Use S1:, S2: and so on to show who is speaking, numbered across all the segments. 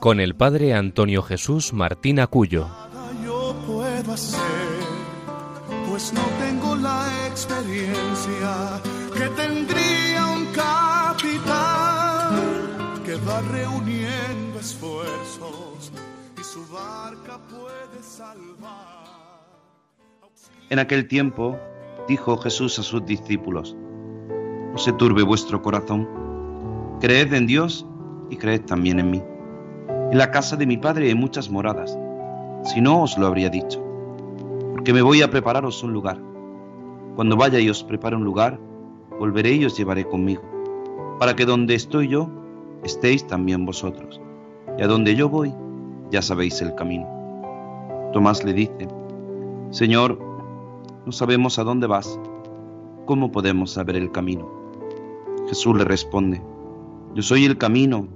S1: con el padre Antonio Jesús Martín Acuyo.
S2: Yo puedo hacer, pues no tengo la experiencia que tendría un capitán que va reuniendo esfuerzos y su barca puede salvar.
S3: En aquel tiempo dijo Jesús a sus discípulos, no se turbe vuestro corazón, creed en Dios y creed también en mí. En la casa de mi Padre hay muchas moradas, si no os lo habría dicho, porque me voy a prepararos un lugar. Cuando vaya y os prepare un lugar, volveré y os llevaré conmigo, para que donde estoy yo, estéis también vosotros. Y a donde yo voy, ya sabéis el camino. Tomás le dice, Señor, no sabemos a dónde vas, ¿cómo podemos saber el camino? Jesús le responde, yo soy el camino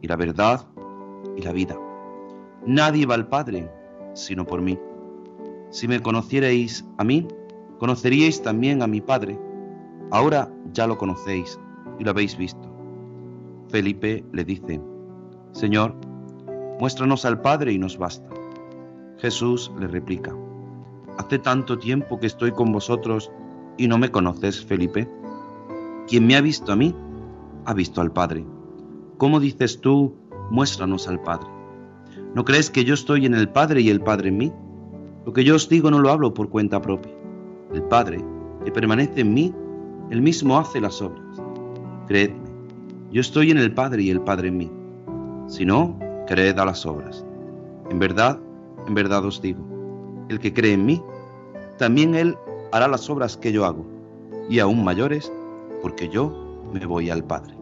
S3: y la verdad y la vida. Nadie va al Padre sino por mí. Si me conocierais a mí, conoceríais también a mi Padre. Ahora ya lo conocéis y lo habéis visto. Felipe le dice, Señor, muéstranos al Padre y nos basta. Jesús le replica, Hace tanto tiempo que estoy con vosotros y no me conoces, Felipe. Quien me ha visto a mí, ha visto al Padre. ¿Cómo dices tú, muéstranos al Padre? ¿No crees que yo estoy en el Padre y el Padre en mí? Lo que yo os digo no lo hablo por cuenta propia. El Padre, que permanece en mí, él mismo hace las obras. Creedme, yo estoy en el Padre y el Padre en mí. Si no, creed a las obras. En verdad, en verdad os digo, el que cree en mí, también él hará las obras que yo hago, y aún mayores, porque yo me voy al Padre.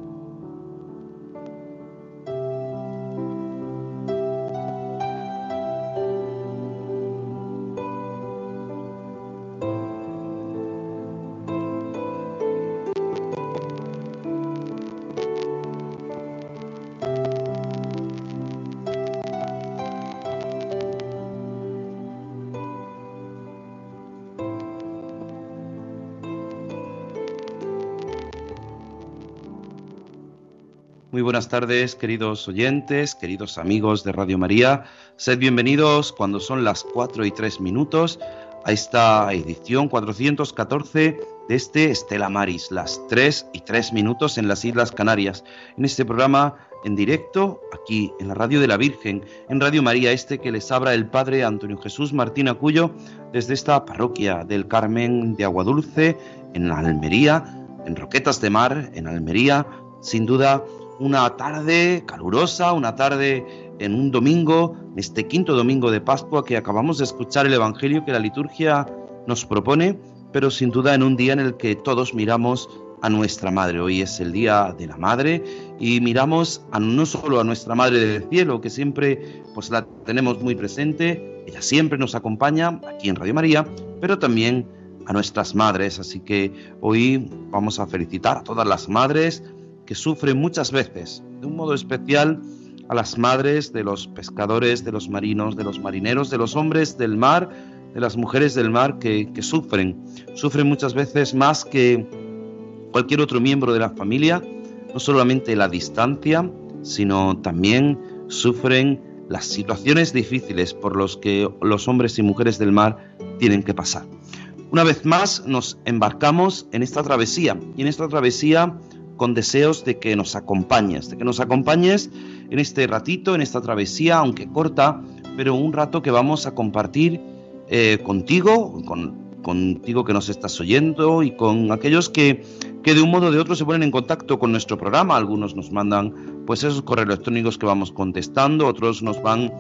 S3: Buenas tardes, queridos oyentes, queridos amigos de Radio María. Sed bienvenidos cuando son las 4 y 3 minutos a esta edición 414 de este Estela Maris, las 3 y 3 minutos en las Islas Canarias. En este programa en directo, aquí en la Radio de la Virgen, en Radio María, este que les abra el Padre Antonio Jesús Martín Acuyo desde esta parroquia del Carmen de Aguadulce, en Almería, en Roquetas de Mar, en Almería. Sin duda, una tarde calurosa, una tarde en un domingo, este quinto domingo de Pascua que acabamos de escuchar el Evangelio que la liturgia nos propone, pero sin duda en un día en el que todos miramos a nuestra Madre. Hoy es el Día de la Madre y miramos no solo a nuestra Madre del Cielo, que siempre pues la tenemos muy presente, ella siempre nos acompaña aquí en Radio María, pero también a nuestras madres. Así que hoy vamos a felicitar a todas las madres, que sufren muchas veces, de un modo especial, a las madres de los pescadores, de los marinos, de los marineros, de los hombres del mar, de las mujeres del mar que, que sufren. Sufren muchas veces más que cualquier otro miembro de la familia, no solamente la distancia, sino también sufren las situaciones difíciles por los que los hombres y mujeres del mar tienen que pasar. Una vez más nos embarcamos en esta travesía y en esta travesía con deseos de que nos acompañes, de que nos acompañes en este ratito, en esta travesía, aunque corta, pero un rato que vamos a compartir eh, contigo, con, contigo que nos estás oyendo y con aquellos que, que de un modo o de otro se ponen en contacto con nuestro programa. Algunos nos mandan pues esos correos electrónicos que vamos contestando, otros nos van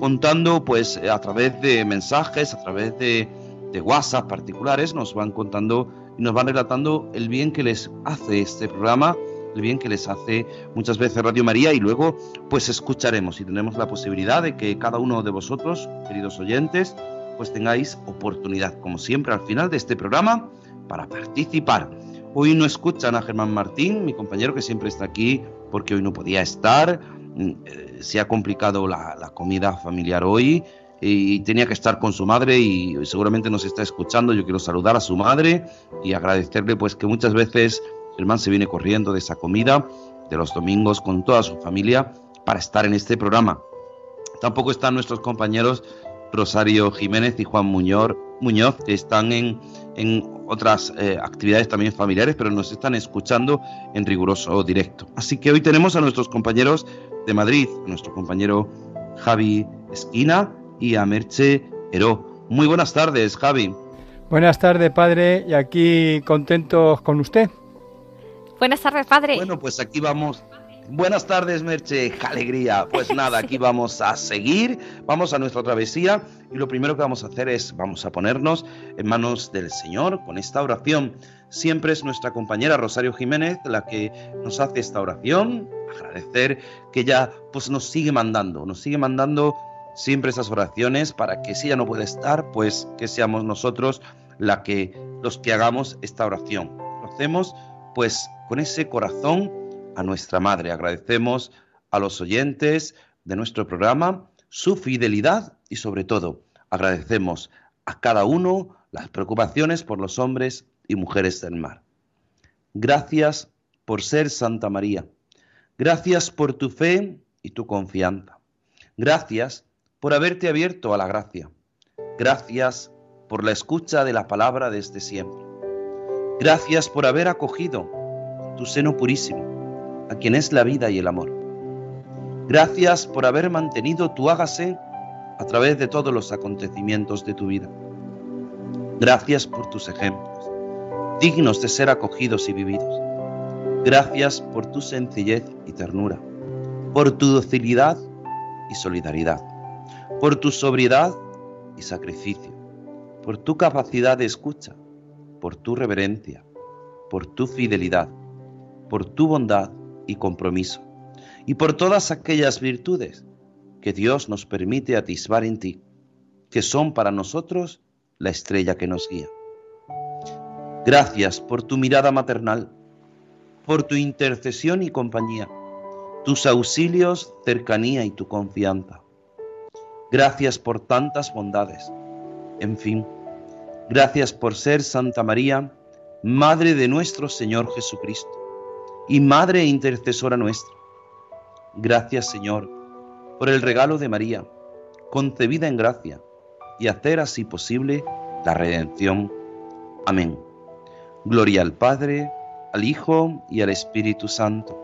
S3: contando pues a través de mensajes, a través de, de WhatsApp particulares, nos van contando y nos van relatando el bien que les hace este programa el bien que les hace muchas veces Radio María y luego pues escucharemos y tenemos la posibilidad de que cada uno de vosotros, queridos oyentes, pues tengáis oportunidad, como siempre, al final de este programa para participar. Hoy no escuchan a Germán Martín, mi compañero que siempre está aquí porque hoy no podía estar. Mm, eh, se ha complicado la, la comida familiar hoy y tenía que estar con su madre y seguramente nos está escuchando. Yo quiero saludar a su madre y agradecerle pues que muchas veces Germán se viene corriendo de esa comida de los domingos con toda su familia para estar en este programa. Tampoco están nuestros compañeros Rosario Jiménez y Juan Muñoz, Muñoz que están en, en otras eh, actividades también familiares, pero nos están escuchando en riguroso directo. Así que hoy tenemos a nuestros compañeros de Madrid, a nuestro compañero Javi Esquina y a Merche Heró. Muy buenas tardes, Javi.
S4: Buenas tardes, padre, y aquí contentos con usted.
S5: Buenas tardes, padre.
S3: Bueno, pues aquí vamos. Buenas tardes, Merche. ¡Qué alegría! Pues nada, aquí vamos a seguir, vamos a nuestra travesía y lo primero que vamos a hacer es, vamos a ponernos en manos del Señor con esta oración. Siempre es nuestra compañera Rosario Jiménez la que nos hace esta oración. Agradecer que ella pues nos sigue mandando, nos sigue mandando siempre esas oraciones para que si ella no puede estar, pues que seamos nosotros la que, los que hagamos esta oración. Lo hacemos pues con ese corazón a nuestra Madre. Agradecemos a los oyentes de nuestro programa su fidelidad y sobre todo agradecemos a cada uno las preocupaciones por los hombres y mujeres del mar. Gracias por ser Santa María. Gracias por tu fe y tu confianza. Gracias por haberte abierto a la gracia. Gracias por la escucha de la palabra desde siempre. Gracias por haber acogido tu seno purísimo, a quien es la vida y el amor. Gracias por haber mantenido tu hágase a través de todos los acontecimientos de tu vida. Gracias por tus ejemplos, dignos de ser acogidos y vividos. Gracias por tu sencillez y ternura, por tu docilidad y solidaridad, por tu sobriedad y sacrificio, por tu capacidad de escucha, por tu reverencia, por tu fidelidad, por tu bondad y compromiso, y por todas aquellas virtudes que Dios nos permite atisbar en ti, que son para nosotros la estrella que nos guía. Gracias por tu mirada maternal, por tu intercesión y compañía, tus auxilios, cercanía y tu confianza. Gracias por tantas bondades. En fin, Gracias por ser Santa María, Madre de nuestro Señor Jesucristo y Madre e intercesora nuestra. Gracias Señor por el regalo de María, concebida en gracia, y hacer así posible la redención. Amén. Gloria al Padre, al Hijo y al Espíritu Santo,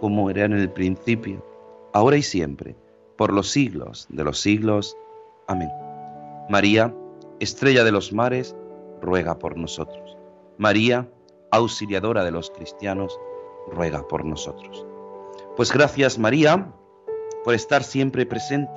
S3: como era en el principio, ahora y siempre, por los siglos de los siglos. Amén. María, Estrella de los mares, ruega por nosotros. María, auxiliadora de los cristianos, ruega por nosotros. Pues gracias María por estar siempre presente.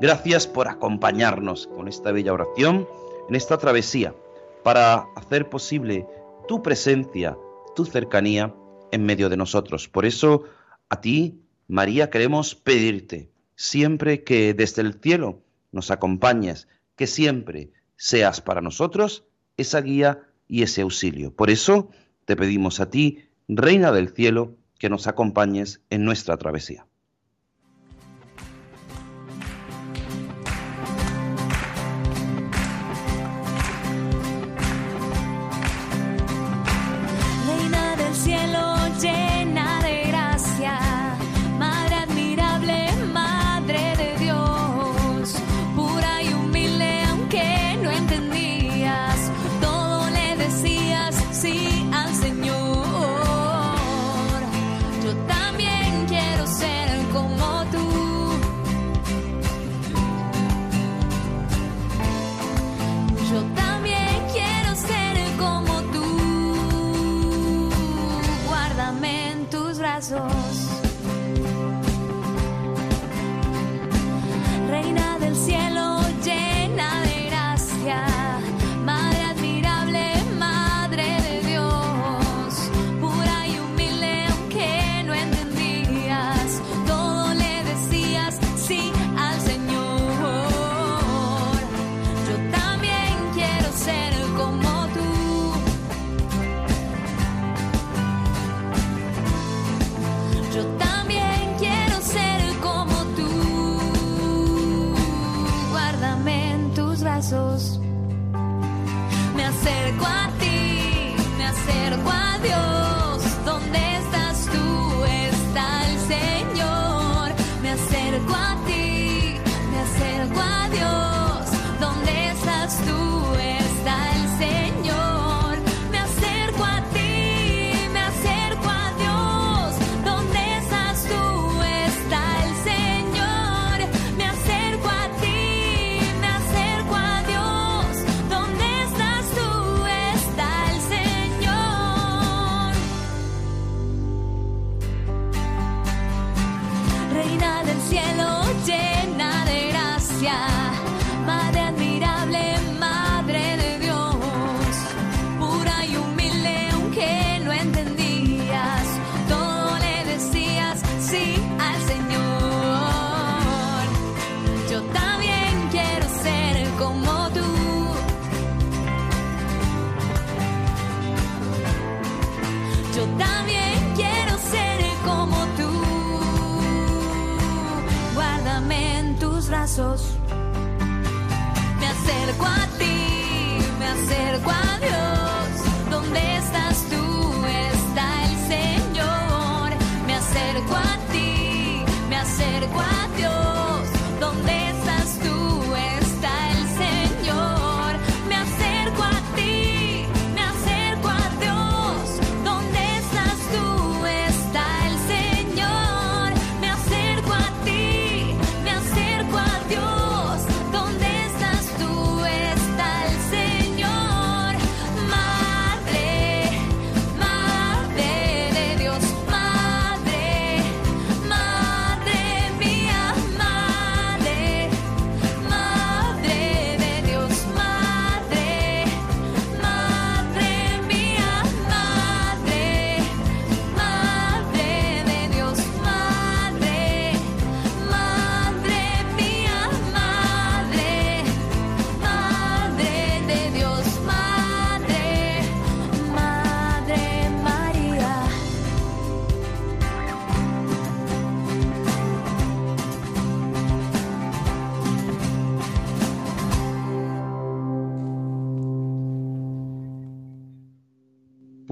S3: Gracias por acompañarnos con esta bella oración en esta travesía para hacer posible tu presencia, tu cercanía en medio de nosotros. Por eso a ti, María, queremos pedirte siempre que desde el cielo nos acompañes, que siempre seas para nosotros esa guía y ese auxilio. Por eso te pedimos a ti, Reina del Cielo, que nos acompañes en nuestra travesía.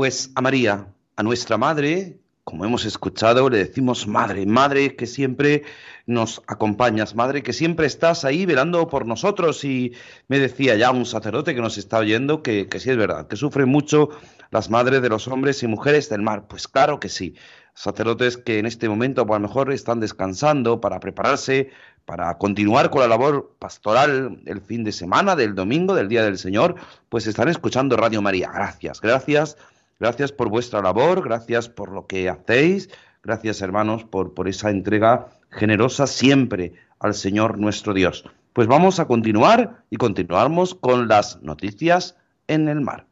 S3: Pues a María, a nuestra madre, como hemos escuchado, le decimos madre, madre que siempre nos acompañas, madre que siempre estás ahí velando por nosotros. Y me decía ya un sacerdote que nos está oyendo que, sí es verdad, que sufren mucho las madres de los hombres y mujeres del mar. Pues claro que sí. Sacerdotes que en este momento pues, a lo mejor están descansando para prepararse para continuar con la labor pastoral el fin de semana, del domingo, del Día del Señor, pues están escuchando Radio María. Gracias, gracias Gracias por vuestra labor, gracias por lo que hacéis, gracias hermanos por, por esa entrega generosa siempre al Señor nuestro Dios. Pues vamos a continuar y continuamos con las noticias en el mar.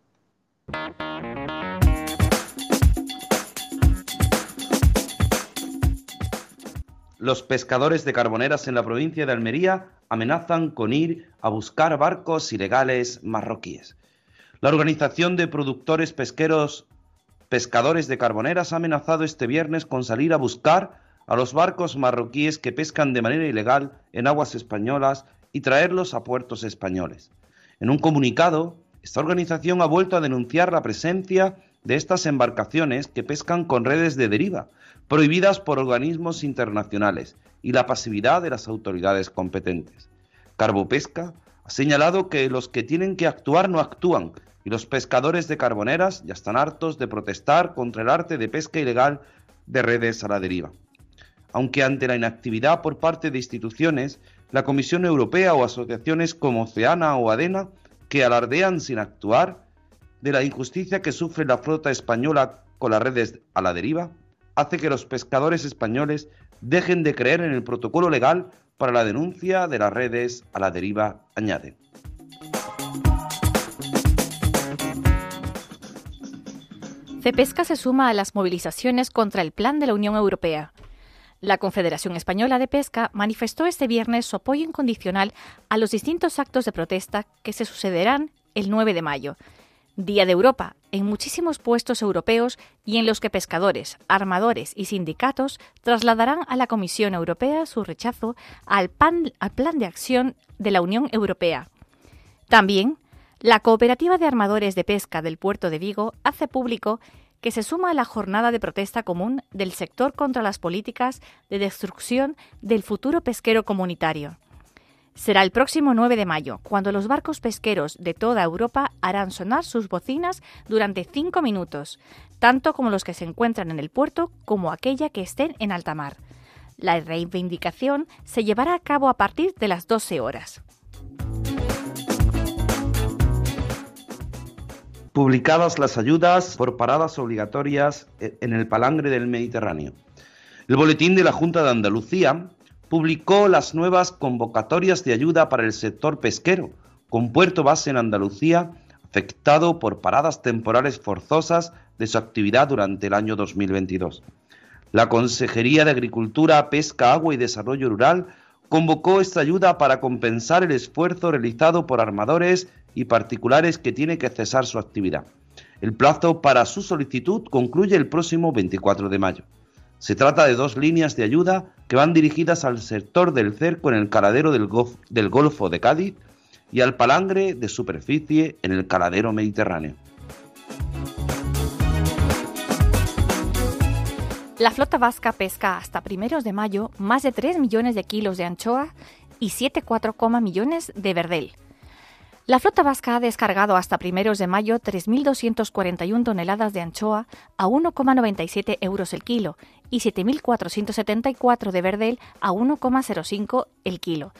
S3: Los pescadores de carboneras en la provincia de Almería amenazan con ir a buscar barcos ilegales marroquíes. La Organización de Productores Pesqueros Pescadores de Carboneras ha amenazado este viernes con salir a buscar a los barcos marroquíes que pescan de manera ilegal en aguas españolas y traerlos a puertos españoles. En un comunicado, esta organización ha vuelto a denunciar la presencia de estas embarcaciones que pescan con redes de deriva, prohibidas por organismos internacionales, y la pasividad de las autoridades competentes. Carbopesca ha señalado que los que tienen que actuar no actúan y los pescadores de carboneras ya están hartos de protestar contra el arte de pesca ilegal de redes a la deriva. Aunque ante la inactividad por parte de instituciones, la Comisión Europea o asociaciones como Oceana o Adena, que alardean sin actuar de la injusticia que sufre la flota española con las redes a la deriva, hace que los pescadores españoles dejen de creer en el protocolo legal para la denuncia de las redes a la deriva, añaden.
S5: Cepesca se suma a las movilizaciones contra el plan de la Unión Europea. La Confederación Española de Pesca manifestó este viernes su apoyo incondicional a los distintos actos de protesta que se sucederán el 9 de mayo, Día de Europa, en muchísimos puestos europeos y en los que pescadores, armadores y sindicatos trasladarán a la Comisión Europea su rechazo al, al Plan de Acción de la Unión Europea. También, la Cooperativa de Armadores de Pesca del Puerto de Vigo hace público que se suma a la jornada de protesta común del sector contra las políticas de destrucción del futuro pesquero comunitario. Será el próximo 9 de mayo, cuando los barcos pesqueros de toda Europa harán sonar sus bocinas durante cinco minutos, tanto como los que se encuentran en el puerto como aquella que estén en alta mar. La reivindicación se llevará a cabo a partir de las 12 horas.
S3: Publicadas las ayudas por paradas obligatorias en el palangre del Mediterráneo. El boletín de la Junta de Andalucía publicó las nuevas convocatorias de ayuda para el sector pesquero, con puerto base en Andalucía, afectado por paradas temporales forzosas de su actividad durante el año 2022. La Consejería de Agricultura, Pesca, Agua y Desarrollo Rural convocó esta ayuda para compensar el esfuerzo realizado por armadores y particulares que tiene que cesar su actividad. El plazo para su solicitud concluye el próximo 24 de mayo. Se trata de dos líneas de ayuda que van dirigidas al sector del cerco en el caladero del, del Golfo de Cádiz y al palangre de superficie en el caladero mediterráneo.
S5: La flota vasca pesca hasta primeros de mayo más de 3 millones de kilos de anchoa y 7,4 millones de verdel. La flota vasca ha descargado hasta primeros de mayo 3.241 toneladas de anchoa a 1,97 euros el kilo y 7.474 de verdel a 1,05 el kilo.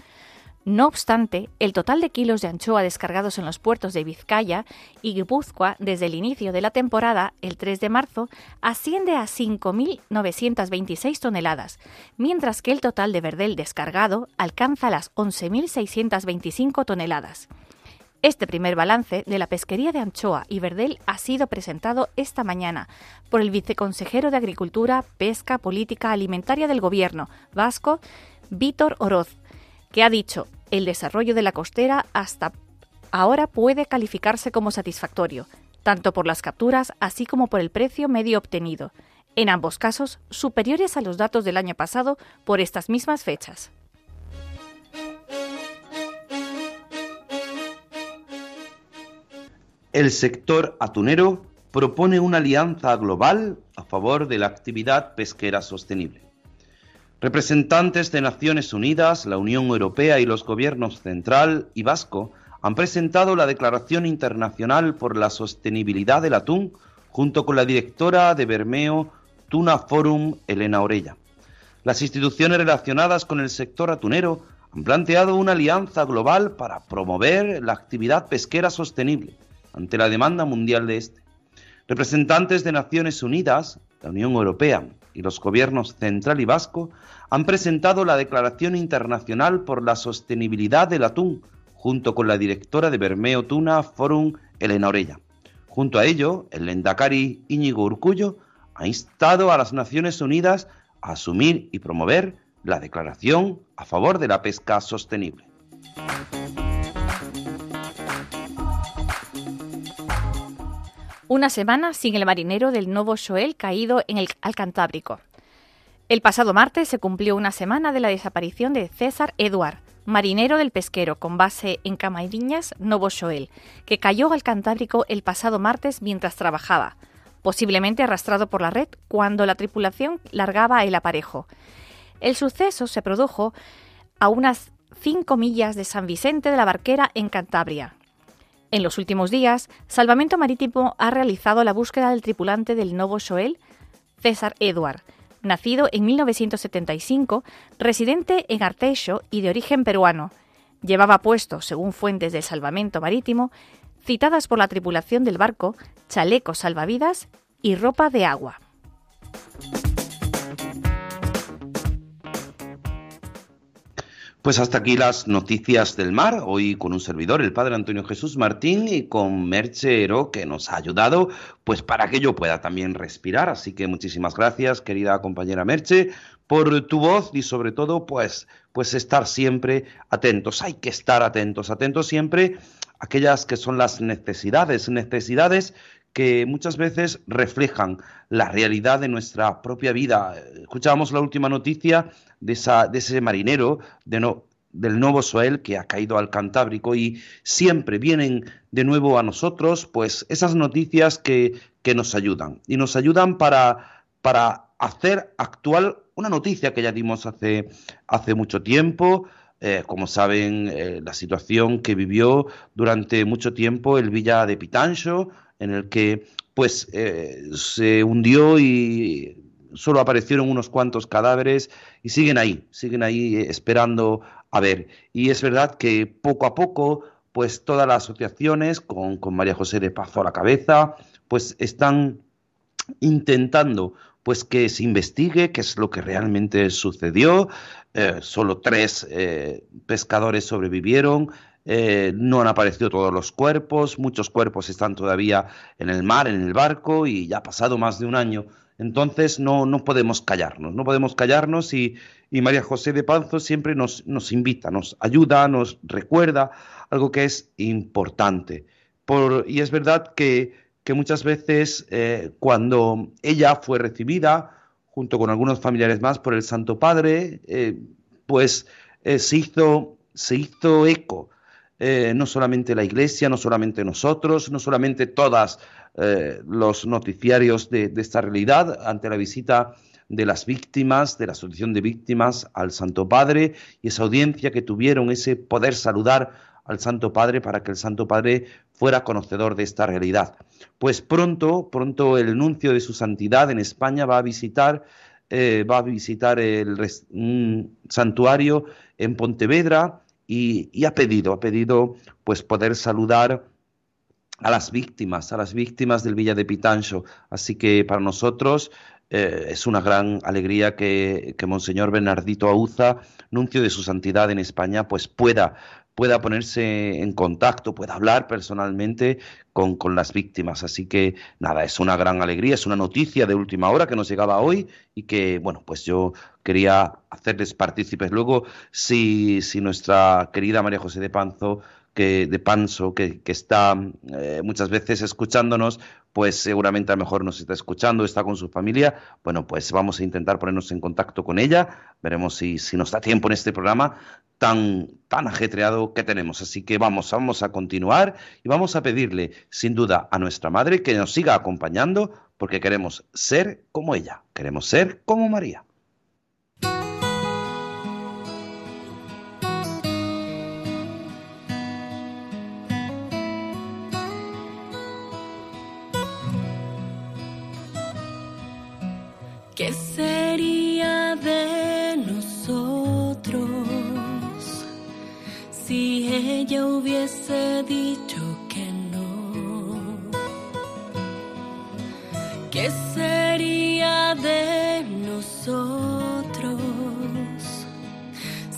S5: No obstante, el total de kilos de anchoa descargados en los puertos de Vizcaya y Guipúzcoa desde el inicio de la temporada, el 3 de marzo, asciende a 5.926 toneladas, mientras que el total de verdel descargado alcanza las 11.625 toneladas. Este primer balance de la pesquería de anchoa y verdel ha sido presentado esta mañana por el viceconsejero de Agricultura, Pesca, Política Alimentaria del Gobierno vasco, Víctor Oroz, que ha dicho el desarrollo de la costera hasta ahora puede calificarse como satisfactorio, tanto por las capturas así como por el precio medio obtenido, en ambos casos superiores a los datos del año pasado por estas mismas fechas.
S3: El sector atunero propone una alianza global a favor de la actividad pesquera sostenible. Representantes de Naciones Unidas, la Unión Europea y los gobiernos central y vasco han presentado la Declaración Internacional por la Sostenibilidad del Atún junto con la directora de Bermeo Tuna Forum, Elena Orella. Las instituciones relacionadas con el sector atunero han planteado una alianza global para promover la actividad pesquera sostenible ante la demanda mundial de este. Representantes de Naciones Unidas, la Unión Europea y los gobiernos central y vasco han presentado la Declaración Internacional por la Sostenibilidad del Atún, junto con la directora de Bermeo Tuna Forum, Elena Orella. Junto a ello, el Lendakari Íñigo Urcullo ha instado a las Naciones Unidas a asumir y promover la declaración a favor de la pesca sostenible.
S5: Una semana sin el marinero del Novo Shoel caído en el, al Cantábrico. El pasado martes se cumplió una semana de la desaparición de César Eduard, marinero del pesquero con base en Camariñas, Novo Shoel, que cayó al Cantábrico el pasado martes mientras trabajaba, posiblemente arrastrado por la red cuando la tripulación largaba el aparejo. El suceso se produjo a unas 5 millas de San Vicente de la Barquera en Cantabria, en los últimos días, Salvamento Marítimo ha realizado la búsqueda del tripulante del Novo Shoel, César Edward, nacido en 1975, residente en Arteixo y de origen peruano. Llevaba puesto, según fuentes del Salvamento Marítimo, citadas por la tripulación del barco, chalecos salvavidas y ropa de agua.
S3: Pues hasta aquí las noticias del mar, hoy con un servidor, el padre Antonio Jesús Martín, y con Merchero, que nos ha ayudado, pues para que yo pueda también respirar. Así que muchísimas gracias, querida compañera Merche, por tu voz y sobre todo, pues, pues estar siempre atentos. Hay que estar atentos, atentos siempre aquellas que son las necesidades, necesidades que muchas veces reflejan la realidad de nuestra propia vida. Escuchábamos la última noticia de, esa, de ese marinero de no, del Nuevo Soel que ha caído al Cantábrico y siempre vienen de nuevo a nosotros pues esas noticias que, que nos ayudan y nos ayudan para, para hacer actual una noticia que ya dimos hace, hace mucho tiempo, eh, como saben, eh, la situación que vivió durante mucho tiempo el Villa de Pitancho, en el que pues eh, se hundió y solo aparecieron unos cuantos cadáveres y siguen ahí, siguen ahí esperando a ver. Y es verdad que poco a poco, pues todas las asociaciones, con, con María José de Pazo a la cabeza, pues están intentando pues que se investigue qué es lo que realmente sucedió. Eh, solo tres eh, pescadores sobrevivieron. Eh, no han aparecido todos los cuerpos, muchos cuerpos están todavía en el mar, en el barco, y ya ha pasado más de un año. Entonces no, no podemos callarnos, no podemos callarnos y, y María José de Panzo siempre nos, nos, invita, nos ayuda, nos recuerda algo que es importante. Por, y es verdad que que muchas veces eh, cuando ella fue recibida, junto con algunos familiares más, por el Santo Padre, eh, pues se, hizo, se hizo eco. No solamente la Iglesia, no solamente nosotros, no solamente todos los noticiarios de, de esta realidad ante la visita de las víctimas, de la asociación de víctimas al Santo Padre y esa audiencia que tuvieron, ese poder saludar al Santo Padre para que el Santo Padre fuera conocedor de esta realidad. Pues pronto, pronto el nuncio de su santidad en España va a visitar, eh, va a visitar el, un santuario en Pontevedra y, ha pedido, ha pedido pues poder saludar a las víctimas, a las víctimas del Villa de Pitancho. Así que para nosotros eh, es una gran alegría que, que Monseñor Bernardito Auza, nuncio de su santidad en España, pues pueda pueda ponerse en contacto, pueda hablar personalmente con, con, las víctimas. Así que nada, es una gran alegría, es una noticia de última hora que nos llegaba hoy y que, bueno, pues yo quería hacerles partícipes. Luego, si, si nuestra querida María José de Panzo que, de Panso, que, que está eh, muchas veces escuchándonos, pues seguramente a lo mejor nos está escuchando, está con su familia. Bueno, pues vamos a intentar ponernos en contacto con ella. Veremos si, si nos da tiempo en este programa tan, tan ajetreado que tenemos. Así que vamos, vamos a continuar y vamos a pedirle, sin duda, a nuestra madre que nos siga acompañando porque queremos ser como ella, queremos ser como María.
S6: De nosotros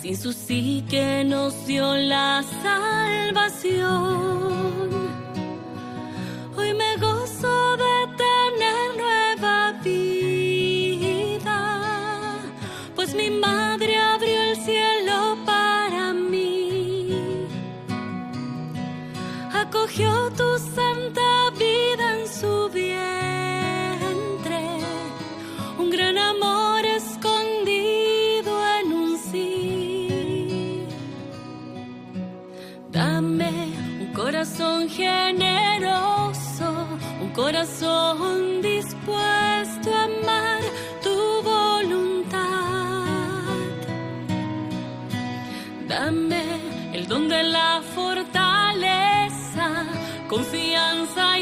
S6: sin su sí que nos dio la salvación? La fortaleza, confianza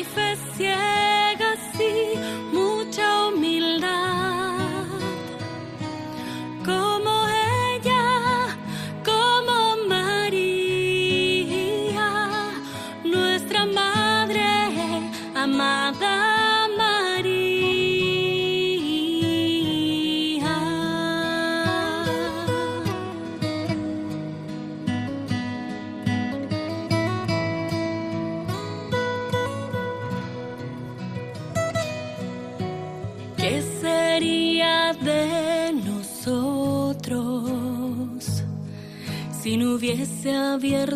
S6: si no hubiese abierto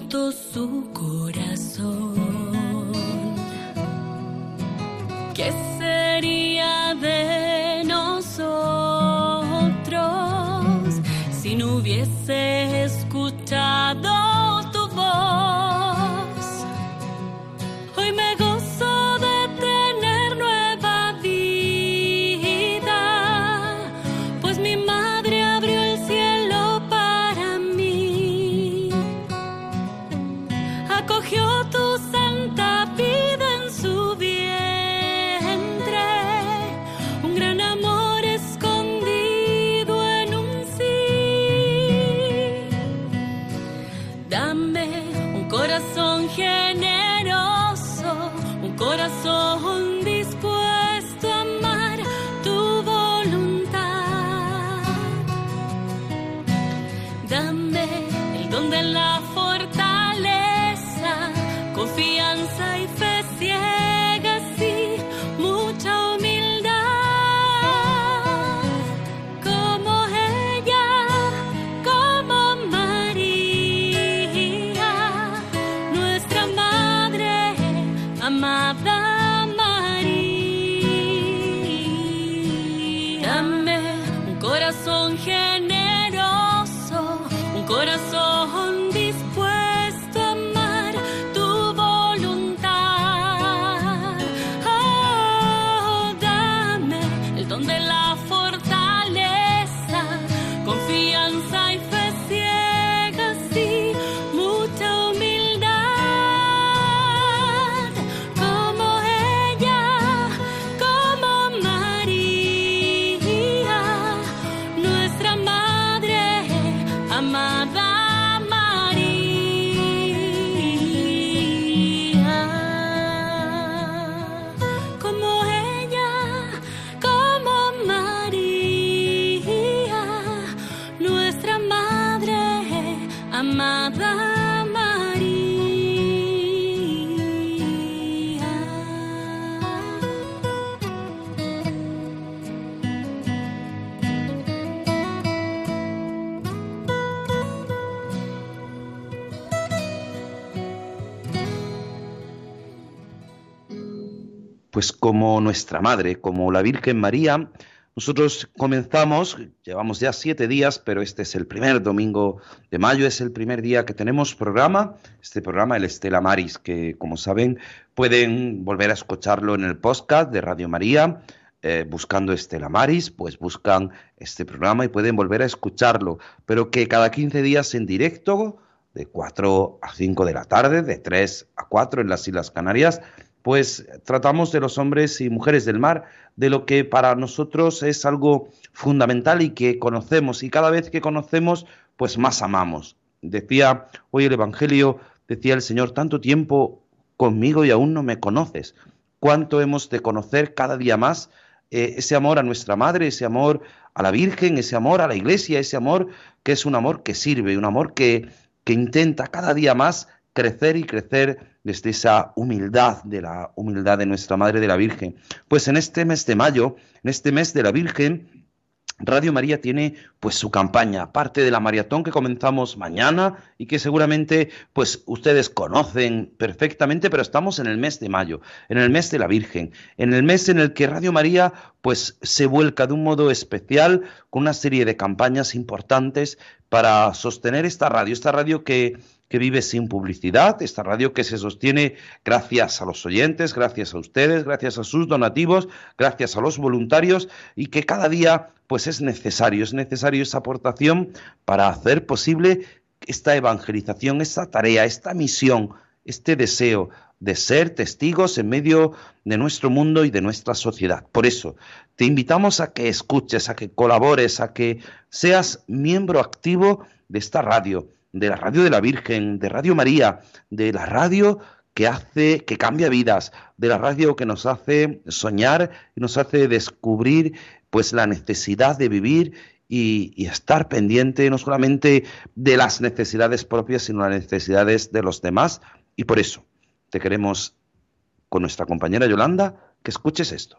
S6: Pues como nuestra madre, como
S3: la Virgen María, nosotros comenzamos, llevamos ya siete días, pero este es el primer domingo de mayo, es el primer día que tenemos programa, este programa, el Estela Maris, que como saben pueden volver a escucharlo en el podcast de Radio María, eh, buscando Estela Maris, pues buscan este programa y pueden volver a escucharlo, pero que cada 15 días en directo, de 4 a 5 de la tarde, de 3 a 4 en las Islas Canarias, pues tratamos de los hombres y mujeres del mar, de lo que para nosotros es algo fundamental y que conocemos, y cada vez que conocemos, pues más amamos. Decía hoy el Evangelio, decía el Señor, tanto tiempo conmigo y aún no me conoces. Cuánto hemos de conocer cada día más eh, ese amor a nuestra Madre, ese amor a la Virgen, ese amor a la Iglesia, ese amor que es un amor que sirve, un amor que, que intenta cada día más crecer y crecer desde esa humildad, de la humildad de nuestra Madre de la Virgen. Pues en este mes de mayo, en este mes de la Virgen, Radio María tiene pues su campaña, parte de la maratón que comenzamos mañana y que seguramente pues ustedes conocen perfectamente, pero estamos en el mes de mayo, en el mes de la Virgen, en el mes en el que Radio María pues se vuelca de un modo especial con una serie de campañas importantes para sostener esta radio, esta radio que que vive sin publicidad, esta radio que se sostiene gracias a los oyentes, gracias a ustedes, gracias a sus donativos, gracias a los voluntarios y que cada día pues es necesario, es necesario esa aportación para hacer posible esta evangelización, esta tarea, esta misión, este deseo de ser testigos en medio de nuestro mundo y de nuestra sociedad. Por eso, te invitamos a que escuches, a que colabores, a que seas miembro activo de esta radio, de la radio de la Virgen, de Radio María, de la radio que hace, que cambia vidas, de la radio que nos hace soñar y nos hace descubrir pues la necesidad de vivir y, estar pendiente no solamente de las necesidades propias, sino las necesidades de los demás. Y por eso te queremos, con nuestra compañera Yolanda, que escuches esto.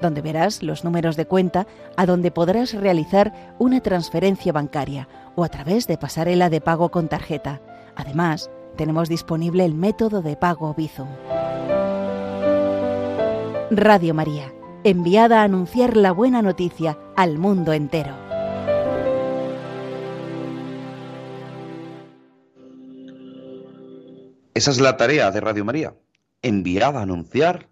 S7: donde verás los números de cuenta a donde podrás realizar una transferencia bancaria o a través de pasarela de pago con tarjeta. Además, tenemos disponible el método de pago Bizum. Radio María, enviada a anunciar la buena noticia al mundo entero.
S3: Esa es la tarea de Radio María, enviada a anunciar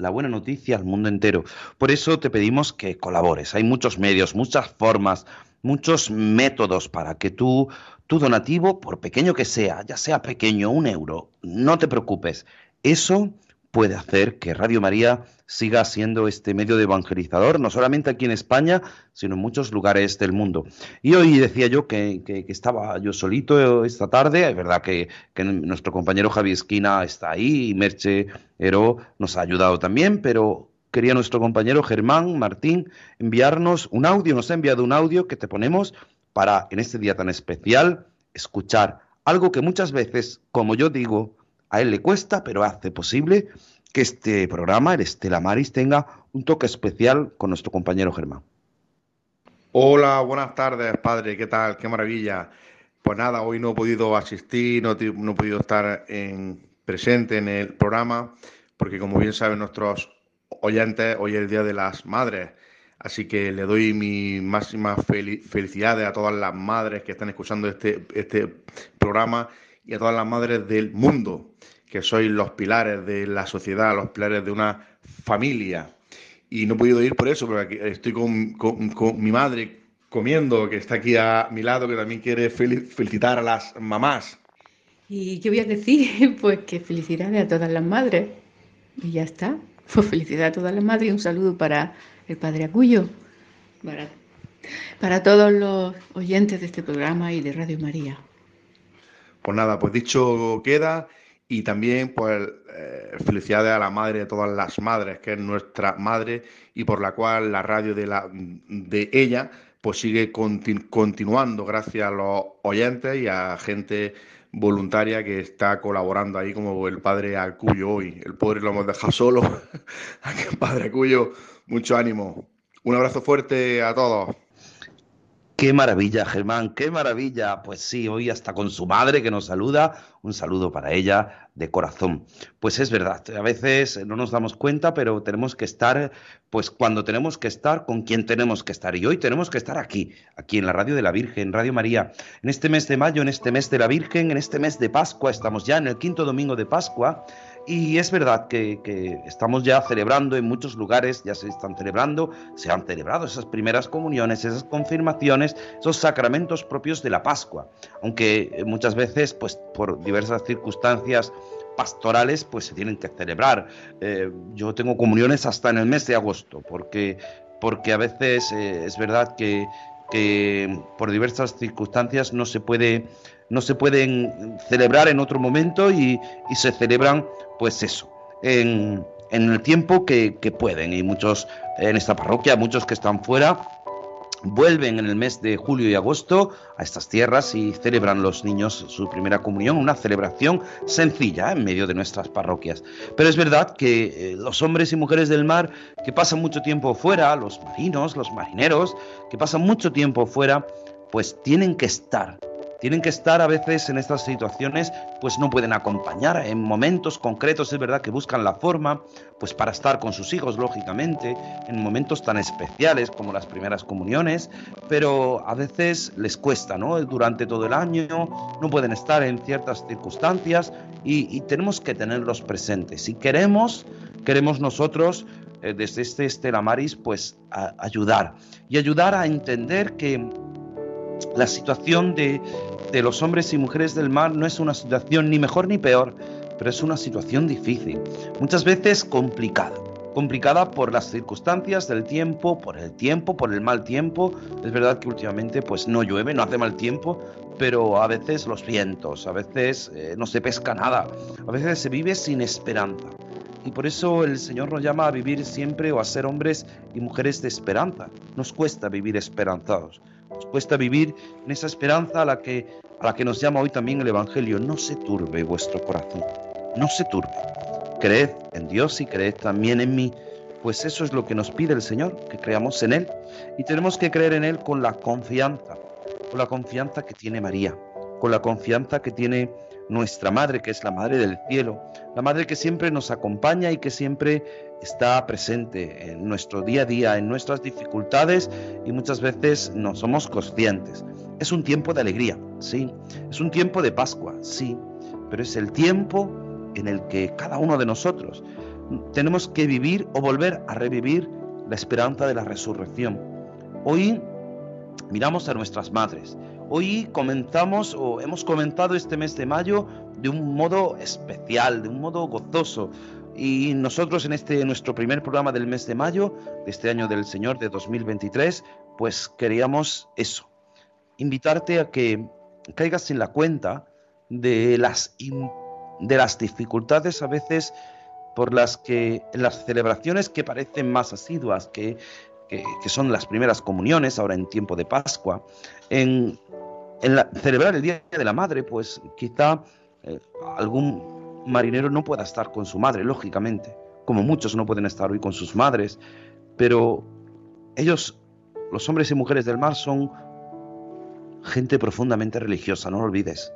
S3: la buena noticia al mundo entero. Por eso te pedimos que colabores. Hay muchos medios, muchas formas, muchos métodos para que tú, tu donativo, por pequeño que sea, ya sea pequeño, un euro, no te preocupes. Eso puede hacer que Radio María siga siendo este medio de evangelizador, no solamente aquí en España, sino en muchos lugares del mundo. Y hoy decía yo que, estaba yo solito esta tarde, es verdad que, nuestro compañero Javi Esquina está ahí y Merche Ero nos ha ayudado también, pero quería nuestro compañero Germán Martín enviarnos un audio, nos ha enviado un audio que te ponemos para en este día tan especial escuchar algo que muchas veces, como yo digo, a él le cuesta, pero hace posible que este programa, el Estela Maris, tenga un toque especial con nuestro compañero Germán.
S8: Hola, buenas tardes, padre. ¿Qué tal? Qué maravilla. Pues nada, hoy no he podido asistir, no, he podido estar en, presente en el programa, porque como bien saben nuestros oyentes, hoy es el Día de las Madres. Así que le doy mi máxima felicidades a todas las madres que están escuchando este, este programa y a todas las madres del mundo, que sois los pilares de la sociedad, los pilares de una familia. Y no he podido ir por eso, porque estoy con, mi madre comiendo, que está aquí a mi lado, que también quiere felicitar a las mamás.
S9: ¿Y qué voy a decir? Pues que felicidades a todas las madres. Y ya está. Pues felicidades a todas las madres y un saludo para el padre Acuyo, para todos los oyentes de este programa y de Radio María.
S8: Pues nada, pues dicho queda y también pues eh, felicidades a la madre de todas las madres, que es nuestra madre y por la cual la radio de, la, de ella pues sigue continuando gracias a los oyentes y a gente voluntaria que está colaborando ahí como el padre Acuyo hoy. El pobre lo hemos dejado solo. padre Acuyo, mucho ánimo. Un abrazo fuerte a todos.
S3: Qué maravilla, Germán, qué maravilla. Pues sí, hoy hasta con su madre que nos saluda, un saludo para ella de corazón. Pues es verdad, a veces no nos damos cuenta, pero tenemos que estar, pues cuando tenemos que estar, con quien tenemos que estar. Y hoy tenemos que estar aquí, aquí en la Radio de la Virgen, Radio María. En este mes de mayo, en este mes de la Virgen, en este mes de Pascua, estamos ya en el quinto domingo de Pascua. Y es verdad que, estamos ya celebrando en muchos lugares, ya se están celebrando, se han celebrado esas primeras comuniones, esas confirmaciones, esos sacramentos propios de la Pascua. Aunque muchas veces, pues por diversas circunstancias pastorales, pues se tienen que celebrar. Eh, yo tengo comuniones hasta en el mes de agosto, porque, porque a veces eh, es verdad que, que por diversas circunstancias no se puede no se pueden celebrar en otro momento y, se celebran, pues eso, en, el tiempo que, pueden. Y muchos en esta parroquia, muchos que están fuera, vuelven en el mes de julio y agosto a estas tierras y celebran los niños su primera comunión, una celebración sencilla en medio de nuestras parroquias. Pero es verdad que eh, los hombres y mujeres del mar que pasan mucho tiempo fuera, los marinos, los marineros, que pasan mucho tiempo fuera, pues tienen que estar tienen que estar a veces en estas situaciones, pues no pueden acompañar en momentos concretos, es verdad que buscan la forma, pues para estar con sus hijos, lógicamente, en momentos tan especiales como las primeras comuniones, pero a veces les cuesta, ¿no? Durante todo el año no pueden estar en ciertas circunstancias y, tenemos que tenerlos presentes. Si queremos, queremos nosotros eh, desde este Estela Maris, pues ayudar y ayudar a entender que la situación de, los hombres y mujeres del mar no es una situación ni mejor ni peor, pero es una situación difícil, muchas veces complicada. Complicada por las circunstancias del tiempo, por el tiempo, por el mal tiempo. Es verdad que últimamente pues no llueve, no hace mal tiempo, pero a veces los vientos, a veces eh, no se pesca nada, a veces se vive sin esperanza. Y por eso el Señor nos llama a vivir siempre o a ser hombres y mujeres de esperanza. Nos cuesta vivir esperanzados. Nos cuesta vivir en esa esperanza a la que, a la que nos llama hoy también el Evangelio. No se turbe vuestro corazón, no se turbe. Creed en Dios y creed también en mí. Pues eso es lo que nos pide el Señor, que creamos en Él. Y tenemos que creer en Él con la confianza, con la confianza que tiene María, con la confianza que tiene nuestra Madre, que es la Madre del Cielo, la Madre que siempre nos acompaña y que siempre está presente en nuestro día a día, en nuestras dificultades y muchas veces no somos conscientes. Es un tiempo de alegría, sí, es un tiempo de Pascua, sí, pero es el tiempo en el que cada uno de nosotros tenemos que vivir o volver a revivir la esperanza de la resurrección. Hoy miramos a nuestras madres, Hoy comenzamos o hemos comenzado este mes de mayo de un modo especial, de un modo gozoso. Y nosotros en este nuestro primer programa del mes de mayo, de este año del Señor de 2023, pues queríamos eso, invitarte a que caigas en la cuenta de las, de las dificultades a veces por las que las celebraciones que parecen más asiduas, que, que, que, son las primeras comuniones, ahora en tiempo de Pascua, en en celebrar el Día de la Madre, pues quizá eh, algún marinero no pueda estar con su madre, lógicamente, como muchos no pueden estar hoy con sus madres, pero ellos, los hombres y mujeres del mar, son gente profundamente religiosa, no lo olvides.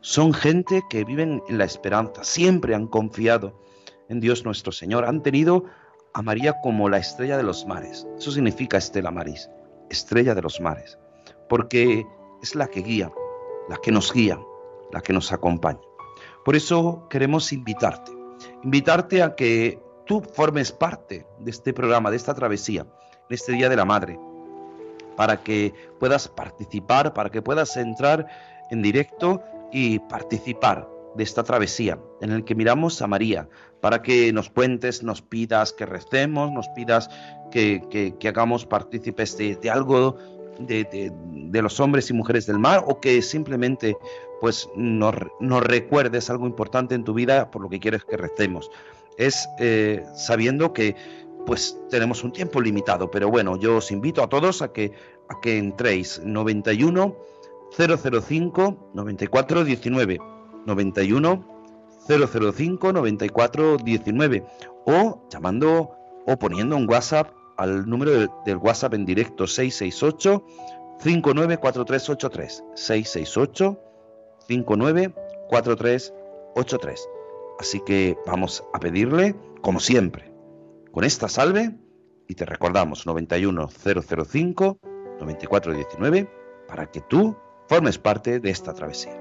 S3: Son gente que viven en la esperanza, siempre han confiado en Dios nuestro Señor, han tenido a María como la estrella de los mares. Eso significa Estela Maris, estrella de los mares, porque es la que guía, la que nos guía, la que nos acompaña. Por eso queremos invitarte, invitarte a que tú formes parte de este programa, de esta travesía, de este Día de la Madre, para que puedas participar, para que puedas entrar en directo y participar de esta travesía en el que miramos a María, para que nos cuentes, nos pidas que recemos, nos pidas que, hagamos partícipes de algo de, los hombres y mujeres del mar o que simplemente pues nos, recuerdes algo importante en tu vida por lo que quieres que recemos. Es eh, sabiendo que pues tenemos un tiempo limitado, pero bueno, yo os invito a todos a que, a que entréis 91 005 94 19 91 005 94 19 o llamando o poniendo un WhatsApp al número del, WhatsApp en directo 668 594383 668 594383. Así que vamos a pedirle, como siempre, con esta salve y te recordamos 91005 9419 para que tú formes parte de esta travesía.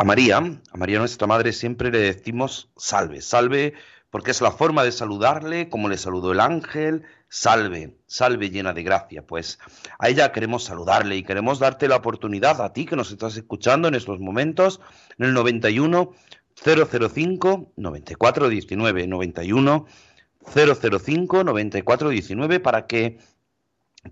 S3: A María, a María nuestra Madre siempre le decimos salve, salve porque es la forma de saludarle, como le saludó el ángel, salve, salve llena de gracia. Pues a ella queremos saludarle y queremos darte la oportunidad a ti que nos estás escuchando en estos momentos, en el 91 005 9419 91 005 9419 para que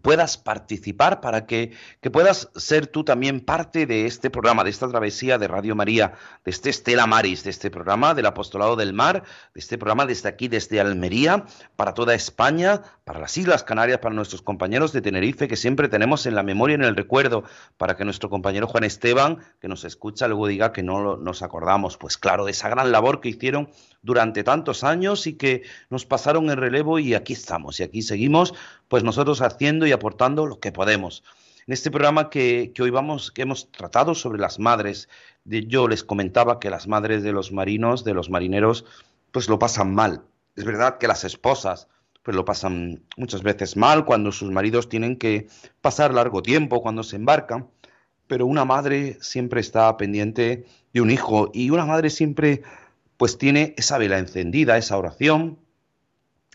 S3: puedas participar, para que, que, puedas ser tú también parte de este programa, de esta travesía de Radio María, de este Estela Maris, de este programa del Apostolado del Mar, de este programa desde aquí, desde Almería, para toda España, para las Islas Canarias, para nuestros compañeros de Tenerife, que siempre tenemos en la memoria, en el recuerdo, para que nuestro compañero Juan Esteban, que nos escucha, luego diga que no nos acordamos, pues claro, de esa gran labor que hicieron durante tantos años y que nos pasaron el relevo y aquí estamos y aquí seguimos, pues nosotros haciendo y aportando lo que podemos. En este programa que, hoy vamos, que hemos tratado sobre las madres, de, yo les comentaba que las madres de los marinos, de los marineros, pues lo pasan mal. Es verdad que las esposas, pues lo pasan muchas veces mal cuando sus maridos tienen que pasar largo tiempo cuando se embarcan, pero una madre siempre está pendiente de un hijo y una madre siempre pues tiene esa vela encendida, esa oración,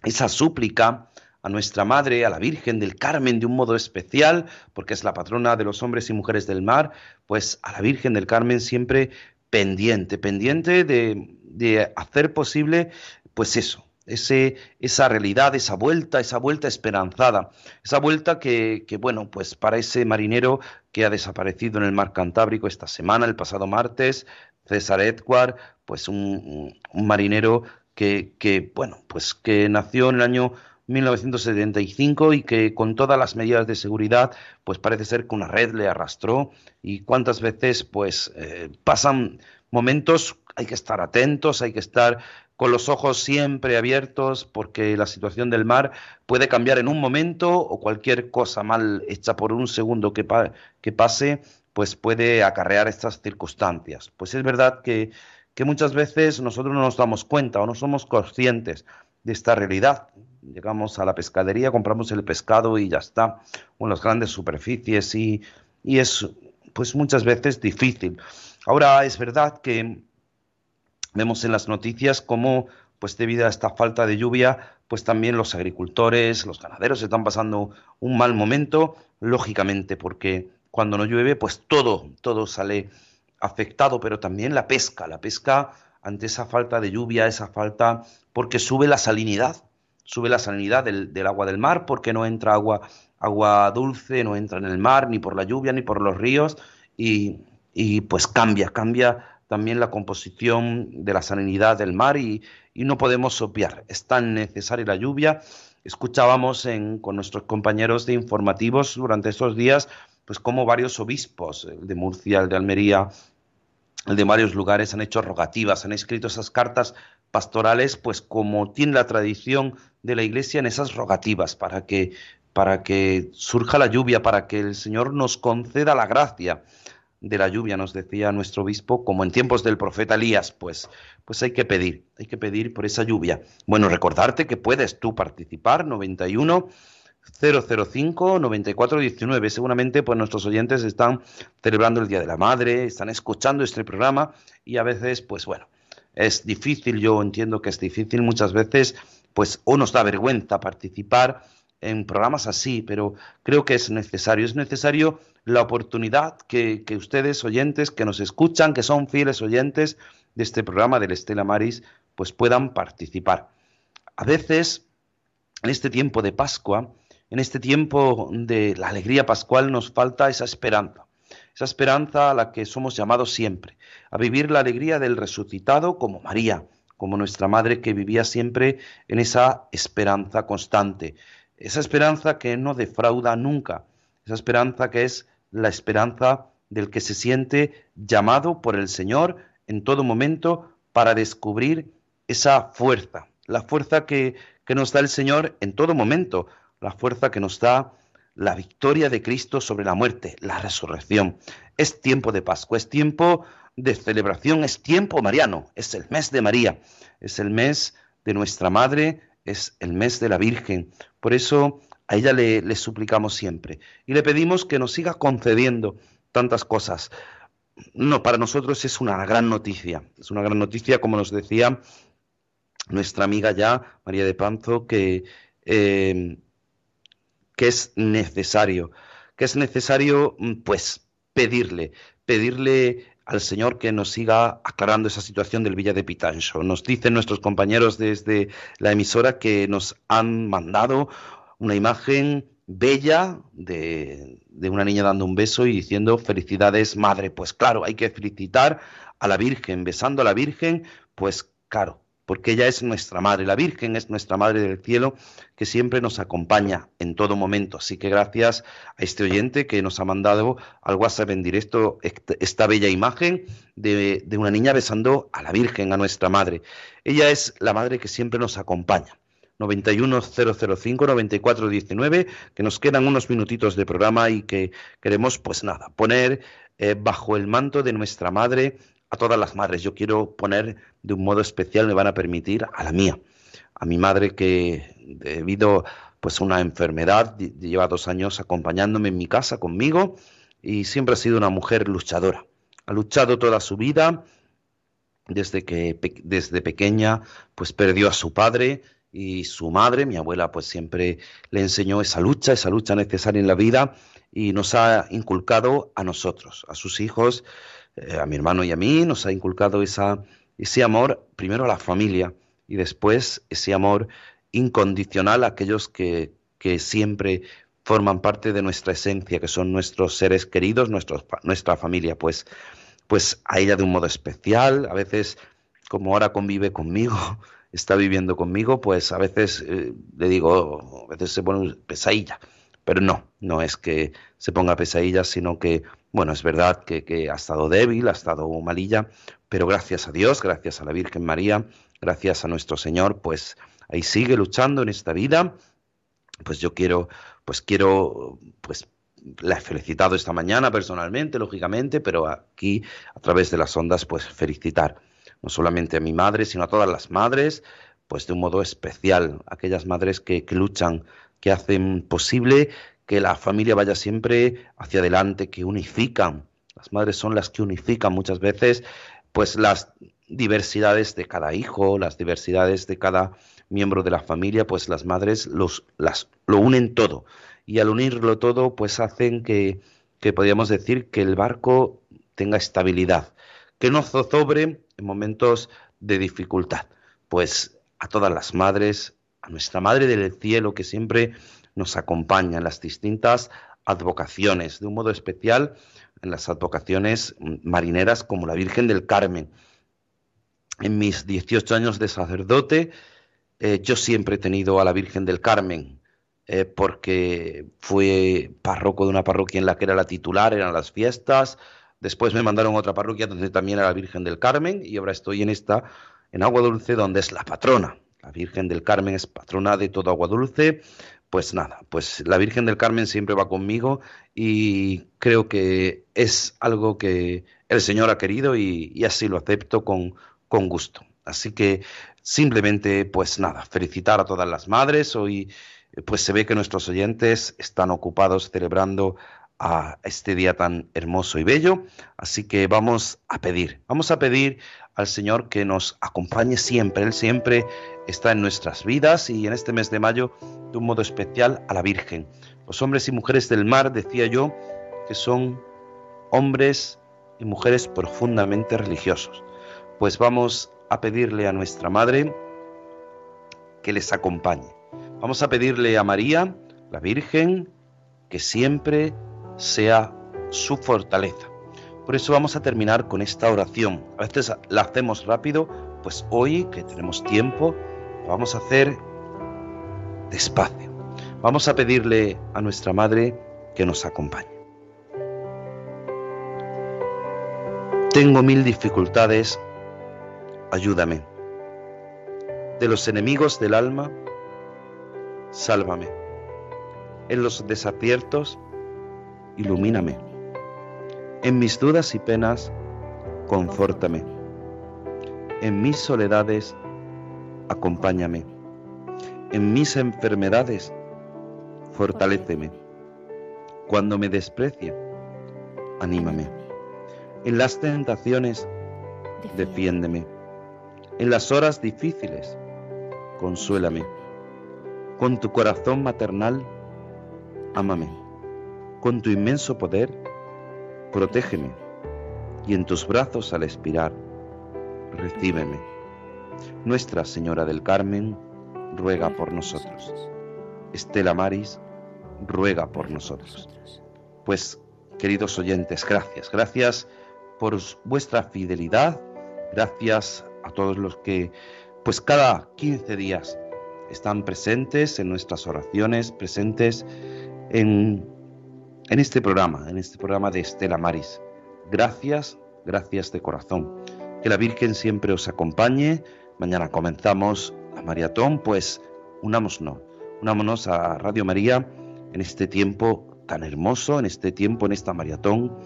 S3: esa súplica a nuestra Madre, a la Virgen del Carmen de un modo especial, porque es la patrona de los hombres y mujeres del mar, pues a la Virgen del Carmen siempre pendiente, pendiente de, hacer posible, pues eso, ese, esa realidad, esa vuelta, esa vuelta esperanzada, esa vuelta que, que, bueno, pues para ese marinero que ha desaparecido en el mar Cantábrico esta semana, el pasado martes, César Edward, pues un, marinero que, bueno, pues que nació en el año 1975 y que con todas las medidas de seguridad, pues parece ser que una red le arrastró y cuántas veces pues eh, pasan momentos, hay que estar atentos, hay que estar con los ojos siempre abiertos porque la situación del mar puede cambiar en un momento o cualquier cosa mal hecha por un segundo que pase pues puede acarrear estas circunstancias. Pues es verdad que, muchas veces nosotros no nos damos cuenta o no somos conscientes de esta realidad. Llegamos a la pescadería, compramos el pescado y ya está, o en las grandes superficies y, y es pues muchas veces difícil. Ahora es verdad que vemos en las noticias cómo pues debido a esta falta de lluvia, pues también los agricultores, los ganaderos están pasando un mal momento, lógicamente, porque cuando no llueve, pues todo, todo sale afectado, pero también la pesca, la pesca ante esa falta de lluvia, esa falta, porque sube la salinidad, sube la salinidad del, agua del mar, porque no entra agua, agua dulce, no entra en el mar, ni por la lluvia, ni por los ríos, y, pues cambia, cambia también la composición de la salinidad del mar y, y no podemos obviar, es tan necesaria la lluvia. Escuchábamos en, con nuestros compañeros de informativos durante estos días pues como varios obispos, el de Murcia, el de Almería, el de varios lugares han hecho rogativas, han escrito esas cartas pastorales, pues como tiene la tradición de la Iglesia en esas rogativas, para que, para que surja la lluvia, para que el Señor nos conceda la gracia de la lluvia, nos decía nuestro obispo, como en tiempos del profeta Elías, pues, pues hay que pedir, hay que pedir por esa lluvia. Bueno, recordarte que puedes tú participar, 91 005 9419. Seguramente pues nuestros oyentes están celebrando el Día de la Madre, están escuchando este programa y a veces pues bueno, es difícil, yo entiendo que es difícil muchas veces pues o nos da vergüenza participar en programas así, pero creo que es necesario, es necesario la oportunidad que, que ustedes oyentes que nos escuchan, que son fieles oyentes de este programa del Estela Maris, pues puedan participar. A veces, en este tiempo de Pascua, en este tiempo de la alegría pascual nos falta esa esperanza, esa esperanza a la que somos llamados siempre, a vivir la alegría del resucitado como María, como nuestra madre que vivía siempre en esa esperanza constante, esa esperanza que no defrauda nunca, esa esperanza que es la esperanza del que se siente llamado por el Señor en todo momento para descubrir esa fuerza, la fuerza que, que nos da el Señor en todo momento, la fuerza que nos da la victoria de Cristo sobre la muerte, la resurrección. Es tiempo de Pascua, es tiempo de celebración, es tiempo mariano, es el mes de María, es el mes de nuestra Madre, es el mes de la Virgen. Por eso a ella le, suplicamos siempre y le pedimos que nos siga concediendo tantas cosas. no, para nosotros es una gran noticia. Es una gran noticia, como nos decía nuestra amiga ya, María de Panzo, que, eh, que es necesario, que es necesario, mm, pues, pedirle, pedirle al Señor que nos siga aclarando esa situación del Villa de Pitancho. Nos dicen nuestros compañeros desde la emisora que nos han mandado una imagen bella de, de, una niña dando un beso y diciendo felicidades madre. Pues claro, hay que felicitar a la Virgen, besando a la Virgen, pues claro, porque ella es nuestra madre, la Virgen es nuestra madre del cielo que siempre nos acompaña en todo momento. Así que gracias a este oyente que nos ha mandado al WhatsApp en directo esta bella imagen de, una niña besando a la Virgen, a nuestra madre. Ella es la madre que siempre nos acompaña. 91005-9419, que nos quedan unos minutitos de programa y que queremos, pues nada, poner eh, bajo el manto de nuestra madre a todas las madres. Yo quiero poner de un modo especial, me van a permitir, a la mía, a mi madre que debido pues a una enfermedad lleva dos años acompañándome en mi casa conmigo y siempre ha sido una mujer luchadora. Ha luchado toda su vida desde que desde pequeña pues perdió a su padre y su madre, mi abuela, pues siempre le enseñó esa lucha, esa lucha necesaria en la vida y nos ha inculcado a nosotros, a sus hijos, eh, a mi hermano y a mí, nos ha inculcado esa, ese amor primero a la familia y después ese amor incondicional a aquellos que, que siempre forman parte de nuestra esencia, que son nuestros seres queridos, nuestra familia, pues, pues a ella de un modo especial, a veces como ahora convive conmigo, está viviendo conmigo, pues a veces eh, le digo, a veces se pone pesadilla, pero no, no es que se ponga pesadilla, sino que, bueno, es verdad que, ha estado débil, ha estado malilla, pero gracias a Dios, gracias a la Virgen María, gracias a nuestro Señor, pues ahí sigue luchando en esta vida. Pues yo quiero, pues quiero, pues la he felicitado esta mañana personalmente, lógicamente, pero aquí a través de las ondas, pues felicitar no solamente a mi madre, sino a todas las madres, pues de un modo especial, aquellas madres que, luchan, que hacen posible que la familia vaya siempre hacia adelante, que unifican. Las madres son las que unifican muchas veces pues las diversidades de cada hijo, las diversidades de cada miembro de la familia, pues las madres los, las, lo unen todo. Y al unirlo todo, pues hacen que, que podríamos decir que el barco tenga estabilidad, que no zozobre en momentos de dificultad. Pues a todas las madres, a nuestra Madre del Cielo que siempre nos acompaña en las distintas advocaciones, de un modo especial en las advocaciones marineras como la Virgen del Carmen. En mis 18 años de sacerdote, eh, yo siempre he tenido a la Virgen del Carmen, eh, porque fue párroco de una parroquia en la que era la titular, eran las fiestas, Después me mandaron a otra parroquia donde también era la Virgen del Carmen y ahora estoy en esta, en Agua Dulce, donde es la patrona. La Virgen del Carmen es patrona de todo Agua Dulce. Pues nada, pues la Virgen del Carmen siempre va conmigo y creo que es algo que el Señor ha querido y, así lo acepto con, con gusto. Así que simplemente, pues nada, felicitar a todas las madres. Hoy, pues se ve que nuestros oyentes están ocupados celebrando a este día tan hermoso y bello. Así que vamos a pedir, vamos a pedir al Señor que nos acompañe siempre. Él siempre está en nuestras vidas y en este mes de mayo de un modo especial a la Virgen. Los hombres y mujeres del mar, decía yo, que son hombres y mujeres profundamente religiosos. Pues vamos a pedirle a nuestra Madre que les acompañe. Vamos a pedirle a María, la Virgen, que siempre sea su fortaleza. Por eso vamos a terminar con esta oración. A veces la hacemos rápido, pues hoy que tenemos tiempo, vamos a hacer despacio. Vamos a pedirle a nuestra Madre que nos acompañe. Tengo mil dificultades, ayúdame. De los enemigos del alma, sálvame. En los desaciertos, ilumíname. En mis dudas y penas, confórtame. En mis soledades, acompáñame. En mis enfermedades, fortaléceme. Cuando me desprecia, anímame. En las tentaciones, defiéndeme. En las horas difíciles, consuélame. Con tu corazón maternal, ámame. Con tu inmenso poder, protégeme. Y en tus brazos al expirar, recíbeme. Nuestra Señora del Carmen, ruega por nosotros. Estela Maris, ruega por nosotros. Pues, queridos oyentes, gracias, gracias por vuestra fidelidad, gracias a todos los que, pues cada 15 días están presentes en nuestras oraciones, presentes en, en este programa, en este programa de Estela Maris. Gracias, gracias de corazón. Que la Virgen siempre os acompañe. Mañana comenzamos la maratón, pues unámonos, unámonos a Radio María en este tiempo tan hermoso, en este tiempo, en esta maratón,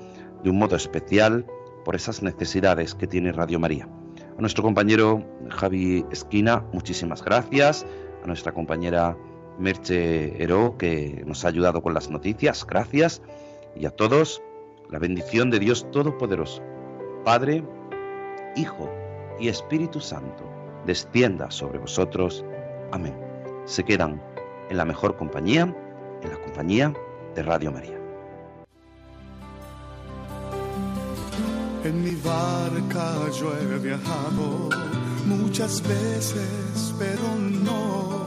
S3: de un modo especial por esas necesidades que tiene Radio María. A nuestro compañero Javi Esquina, muchísimas gracias. A nuestra compañera Merche Heró, que nos ha ayudado con las noticias, gracias. Y a todos, la bendición de Dios Todopoderoso, Padre, Hijo y Espíritu Santo, descienda sobre vosotros. Amén. Se quedan en la mejor compañía, en la compañía de Radio María.
S2: En mi barca yo he viajado muchas veces, pero no,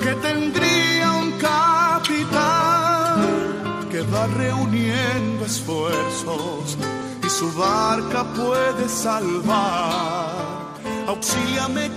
S2: que tendría un capitán que va reuniendo esfuerzos y su barca puede salvar. Auxíliame,